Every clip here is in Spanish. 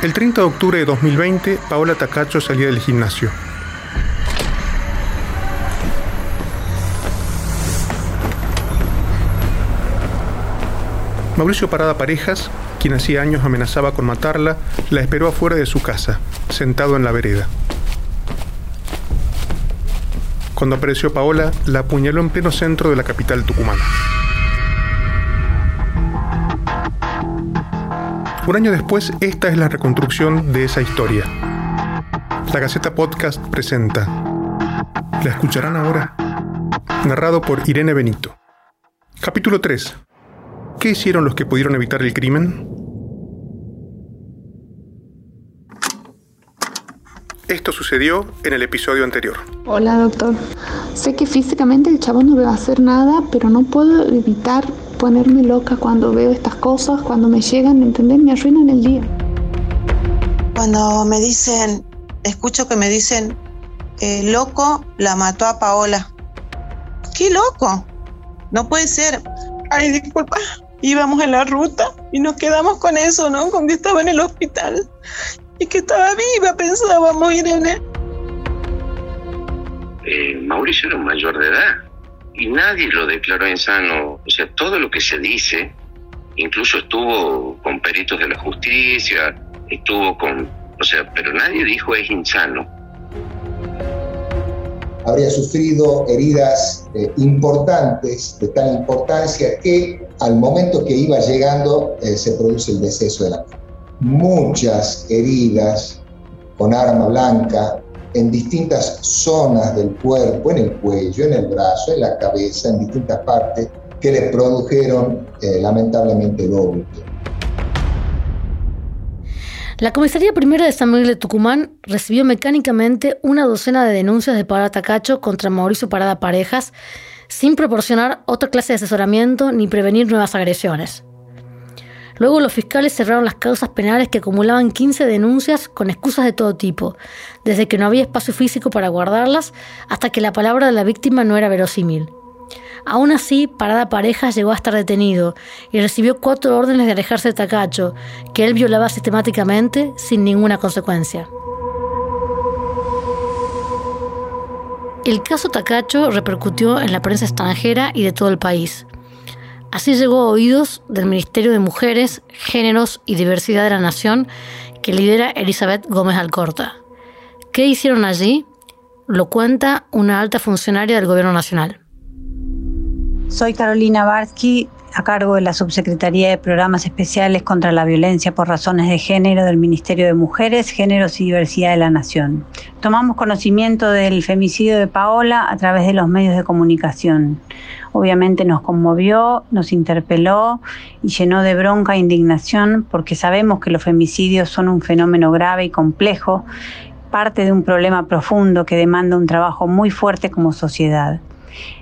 El 30 de octubre de 2020, Paola Tacacho salía del gimnasio. Mauricio Parada Parejas, quien hacía años amenazaba con matarla, la esperó afuera de su casa, sentado en la vereda. Cuando apareció Paola, la apuñaló en pleno centro de la capital tucumana. Un año después, esta es la reconstrucción de esa historia. La Gaceta Podcast presenta. ¿La escucharán ahora? Narrado por Irene Benito. Capítulo 3. ¿Qué hicieron los que pudieron evitar el crimen? Esto sucedió en el episodio anterior. Hola doctor, sé que físicamente el chavo no me va a hacer nada, pero no puedo evitar ponerme loca cuando veo estas cosas, cuando me llegan, ¿entendés? Me arruinan el día. Cuando me dicen, escucho que me dicen, eh, loco la mató a Paola. ¿Qué loco? No puede ser. Ay, disculpa. Íbamos en la ruta y nos quedamos con eso, ¿no? Con que estaba en el hospital y que estaba viva, pensábamos, Irene. Eh, Mauricio era un mayor de edad y nadie lo declaró insano. O sea, todo lo que se dice, incluso estuvo con peritos de la justicia, estuvo con, o sea, pero nadie dijo es insano. Habría sufrido heridas eh, importantes, de tal importancia que al momento que iba llegando eh, se produce el deceso de la muchas heridas con arma blanca en distintas zonas del cuerpo, en el cuello, en el brazo, en la cabeza, en distintas partes, que le produjeron eh, lamentablemente el La Comisaría Primera de San Miguel de Tucumán recibió mecánicamente una docena de denuncias de Parada Tacacho contra Mauricio Parada Parejas, sin proporcionar otra clase de asesoramiento ni prevenir nuevas agresiones. Luego los fiscales cerraron las causas penales que acumulaban 15 denuncias con excusas de todo tipo, desde que no había espacio físico para guardarlas hasta que la palabra de la víctima no era verosímil. Aún así, Parada Parejas llegó a estar detenido y recibió cuatro órdenes de alejarse de Tacacho, que él violaba sistemáticamente sin ninguna consecuencia. El caso Tacacho repercutió en la prensa extranjera y de todo el país. Así llegó a oídos del Ministerio de Mujeres, Géneros y Diversidad de la Nación que lidera Elizabeth Gómez Alcorta. ¿Qué hicieron allí? Lo cuenta una alta funcionaria del Gobierno Nacional. Soy Carolina Barsky, a cargo de la Subsecretaría de Programas Especiales contra la Violencia por Razones de Género del Ministerio de Mujeres, Géneros y Diversidad de la Nación. Tomamos conocimiento del femicidio de Paola a través de los medios de comunicación. Obviamente nos conmovió, nos interpeló y llenó de bronca e indignación porque sabemos que los femicidios son un fenómeno grave y complejo, parte de un problema profundo que demanda un trabajo muy fuerte como sociedad.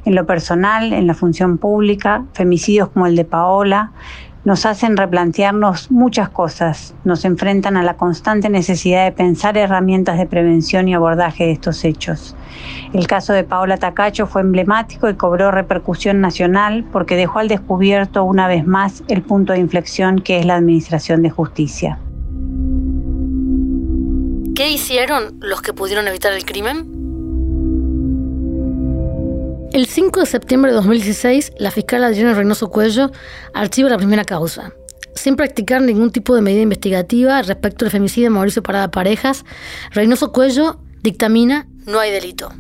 En lo personal, en la función pública, femicidios como el de Paola nos hacen replantearnos muchas cosas, nos enfrentan a la constante necesidad de pensar herramientas de prevención y abordaje de estos hechos. El caso de Paola Tacacho fue emblemático y cobró repercusión nacional porque dejó al descubierto una vez más el punto de inflexión que es la Administración de Justicia. ¿Qué hicieron los que pudieron evitar el crimen? El 5 de septiembre de 2016, la fiscal Adriana Reynoso Cuello archiva la primera causa. Sin practicar ningún tipo de medida investigativa respecto al femicidio de Mauricio Parada Parejas, Reynoso Cuello dictamina no hay delito.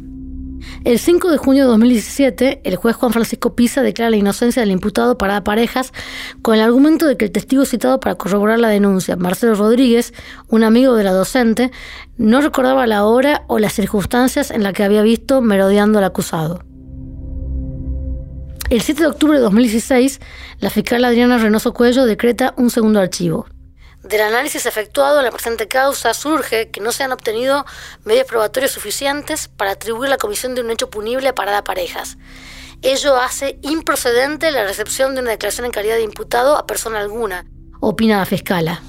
El 5 de junio de 2017, el juez Juan Francisco Pisa declara la inocencia del imputado Parada Parejas con el argumento de que el testigo citado para corroborar la denuncia, Marcelo Rodríguez, un amigo de la docente, no recordaba la hora o las circunstancias en las que había visto merodeando al acusado. El 7 de octubre de 2016, la fiscal Adriana Reynoso Cuello decreta un segundo archivo. Del análisis efectuado en la presente causa surge que no se han obtenido medios probatorios suficientes para atribuir la comisión de un hecho punible a Parada Parejas. Ello hace improcedente la recepción de una declaración en calidad de imputado a persona alguna, opina la fiscala.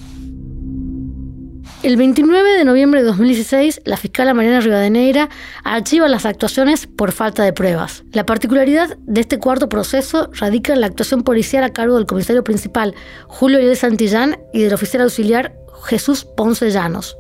El 29 de noviembre de 2016, la fiscala Mariana Rivadeneira archiva las actuaciones por falta de pruebas. La particularidad de este cuarto proceso radica en la actuación policial a cargo del comisario principal, Julio Eliel Santillán, y del oficial auxiliar, Jesús Ponce Llanos.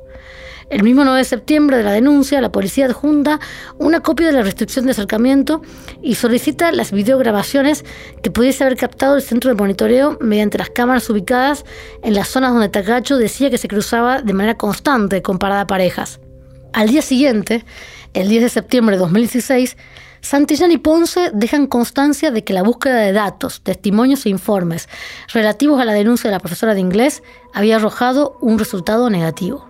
El mismo 9 de septiembre de la denuncia, la policía adjunta una copia de la restricción de acercamiento y solicita las videograbaciones que pudiese haber captado el centro de monitoreo mediante las cámaras ubicadas en las zonas donde Tacacho decía que se cruzaba de manera constante con parada parejas. Al día siguiente, el 10 de septiembre de 2016, Santillán y Ponce dejan constancia de que la búsqueda de datos, testimonios e informes relativos a la denuncia de la profesora de inglés había arrojado un resultado negativo.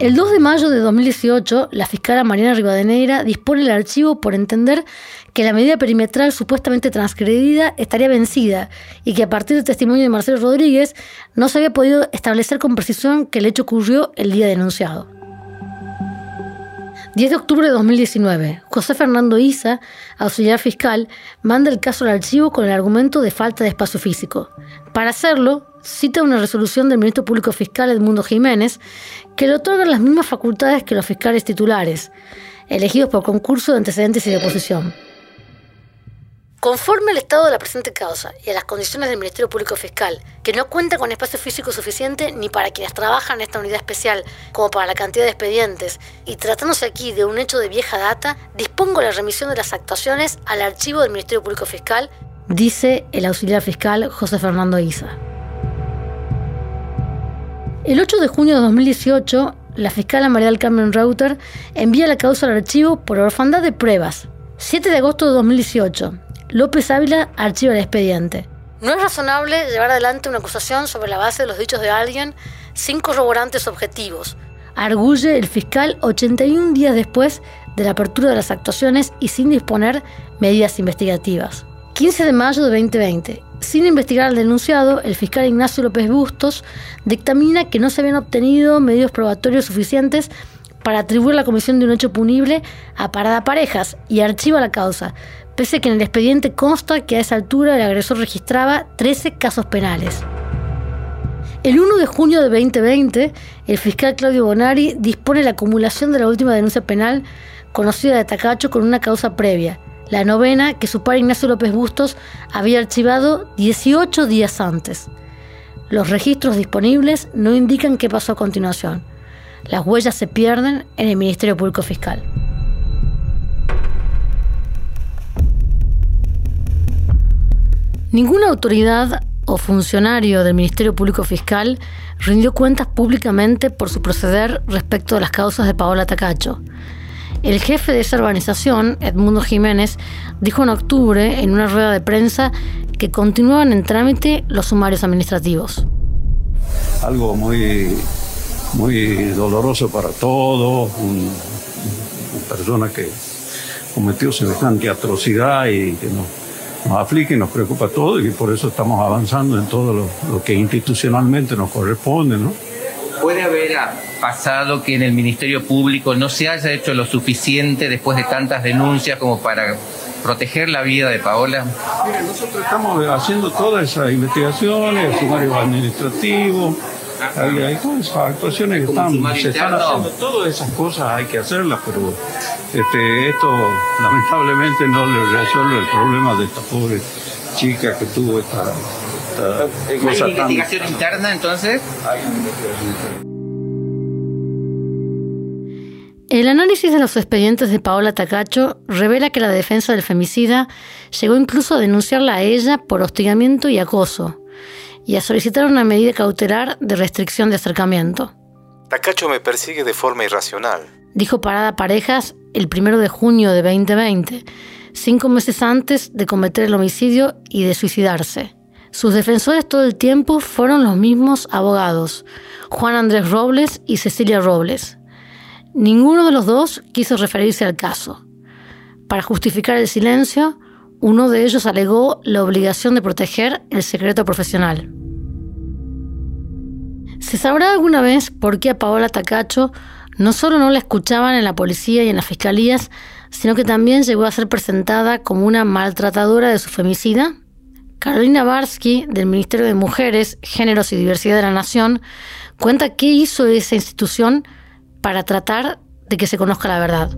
El 2 de mayo de 2018, la fiscal Mariana Rivadeneira dispone el archivo por entender que la medida perimetral supuestamente transgredida estaría vencida y que a partir del testimonio de Marcelo Rodríguez no se había podido establecer con precisión que el hecho ocurrió el día denunciado. 10 de octubre de 2019, José Fernando Isa, auxiliar fiscal, manda el caso al archivo con el argumento de falta de espacio físico. Para hacerlo, cita una resolución del ministro público fiscal Edmundo Jiménez que le otorga las mismas facultades que los fiscales titulares, elegidos por concurso de antecedentes y de oposición. Conforme al estado de la presente causa y a las condiciones del Ministerio Público Fiscal, que no cuenta con espacio físico suficiente ni para quienes trabajan en esta unidad especial como para la cantidad de expedientes, y tratándose aquí de un hecho de vieja data, dispongo la remisión de las actuaciones al archivo del Ministerio Público Fiscal, dice el auxiliar fiscal José Fernando Isa. El 8 de junio de 2018, la fiscal María del Carmen Reuter envía la causa al archivo por orfandad de pruebas. 7 de agosto de 2018, López Ávila archiva el expediente. No es razonable llevar adelante una acusación sobre la base de los dichos de alguien sin corroborantes objetivos, arguye el fiscal 81 días después de la apertura de las actuaciones y sin disponer medidas investigativas. 15 de mayo de 2020. Sin investigar al denunciado, el fiscal Ignacio López Bustos dictamina que no se habían obtenido medios probatorios suficientes para atribuir la comisión de un hecho punible a Parada Parejas y archiva la causa, pese que en el expediente consta que a esa altura el agresor registraba 13 casos penales. El 1 de junio de 2020, el fiscal Claudio Bonari dispone la acumulación de la última denuncia penal conocida de Tacacho con una causa previa, la novena que su padre Ignacio López Bustos había archivado 18 días antes. Los registros disponibles no indican qué pasó a continuación. Las huellas se pierden en el Ministerio Público Fiscal. Ninguna autoridad o funcionario del Ministerio Público Fiscal rindió cuentas públicamente por su proceder respecto de las causas de Paola Tacacho. El jefe de esa organización, Edmundo Jiménez, dijo en octubre en una rueda de prensa que continuaban en trámite los sumarios administrativos. Algo muy, muy doloroso para todos, una persona que cometió semejante atrocidad y que nos, nos aflige y nos preocupa todo y por eso estamos avanzando en todo lo, lo que institucionalmente nos corresponde, ¿no? ¿Puede haber pasado que en el Ministerio Público no se haya hecho lo suficiente después de tantas denuncias como para proteger la vida de Paola? Mire, nosotros estamos haciendo todas esas investigaciones, sumarios administrativos, hay, hay todas esas actuaciones que están, se están haciendo, todas esas cosas hay que hacerlas, pero este, esto lamentablemente no le resuelve el problema de esta pobre chica que tuvo esta, esta ¿Hay tan... investigación interna entonces? Hay una investigación interna. El análisis de los expedientes de Paola Tacacho revela que la defensa del femicida llegó incluso a denunciarla a ella por hostigamiento y acoso, y a solicitar una medida cautelar de restricción de acercamiento. Tacacho me persigue de forma irracional. Dijo Parada Parejas el primero de junio de 2020, cinco meses antes de cometer el homicidio y de suicidarse. Sus defensores todo el tiempo fueron los mismos abogados, Juan Andrés Robles y Cecilia Robles. Ninguno de los dos quiso referirse al caso. Para justificar el silencio, uno de ellos alegó la obligación de proteger el secreto profesional. ¿Se sabrá alguna vez por qué a Paola Tacacho no solo no la escuchaban en la policía y en las fiscalías, sino que también llegó a ser presentada como una maltratadora de su femicida? Carolina Barsky, del Ministerio de Mujeres, Géneros y Diversidad de la Nación, cuenta qué hizo esa institución para tratar de que se conozca la verdad.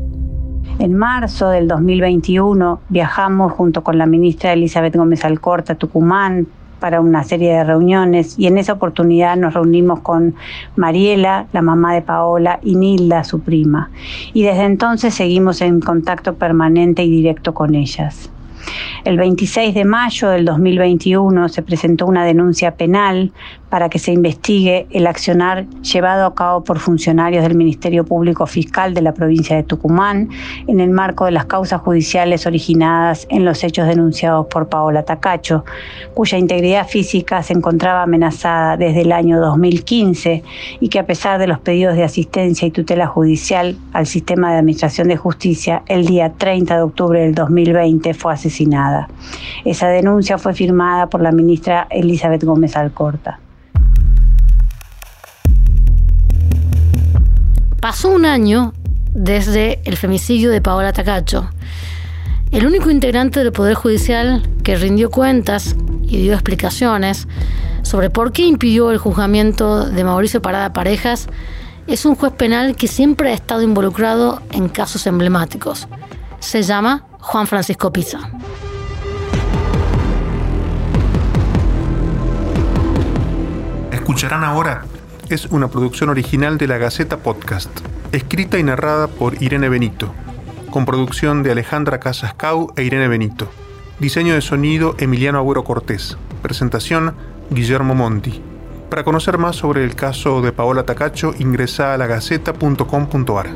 En marzo del 2021 viajamos junto con la ministra Elizabeth Gómez Alcorta a Tucumán para una serie de reuniones y en esa oportunidad nos reunimos con Mariela, la mamá de Paola, y Nilda, su prima. Y desde entonces seguimos en contacto permanente y directo con ellas. El 26 de mayo del 2021 se presentó una denuncia penal para que se investigue el accionar llevado a cabo por funcionarios del Ministerio Público Fiscal de la provincia de Tucumán en el marco de las causas judiciales originadas en los hechos denunciados por Paola Tacacho, cuya integridad física se encontraba amenazada desde el año 2015 y que a pesar de los pedidos de asistencia y tutela judicial al sistema de administración de justicia, el día 30 de octubre del 2020 fue asesinada. Esa denuncia fue firmada por la ministra Elizabeth Gómez Alcorta. Pasó un año desde el femicidio de Paola Tacacho. El único integrante del Poder Judicial que rindió cuentas y dio explicaciones sobre por qué impidió el juzgamiento de Mauricio Parada Parejas es un juez penal que siempre ha estado involucrado en casos emblemáticos. Se llama Juan Francisco Pisa. Escucharán ahora es una producción original de la Gaceta Podcast, escrita y narrada por Irene Benito, con producción de Alejandra Casascau e Irene Benito. Diseño de sonido Emiliano Agüero Cortés. Presentación Guillermo Monti. Para conocer más sobre el caso de Paola Tacacho, ingresa a lagaceta.com.ar.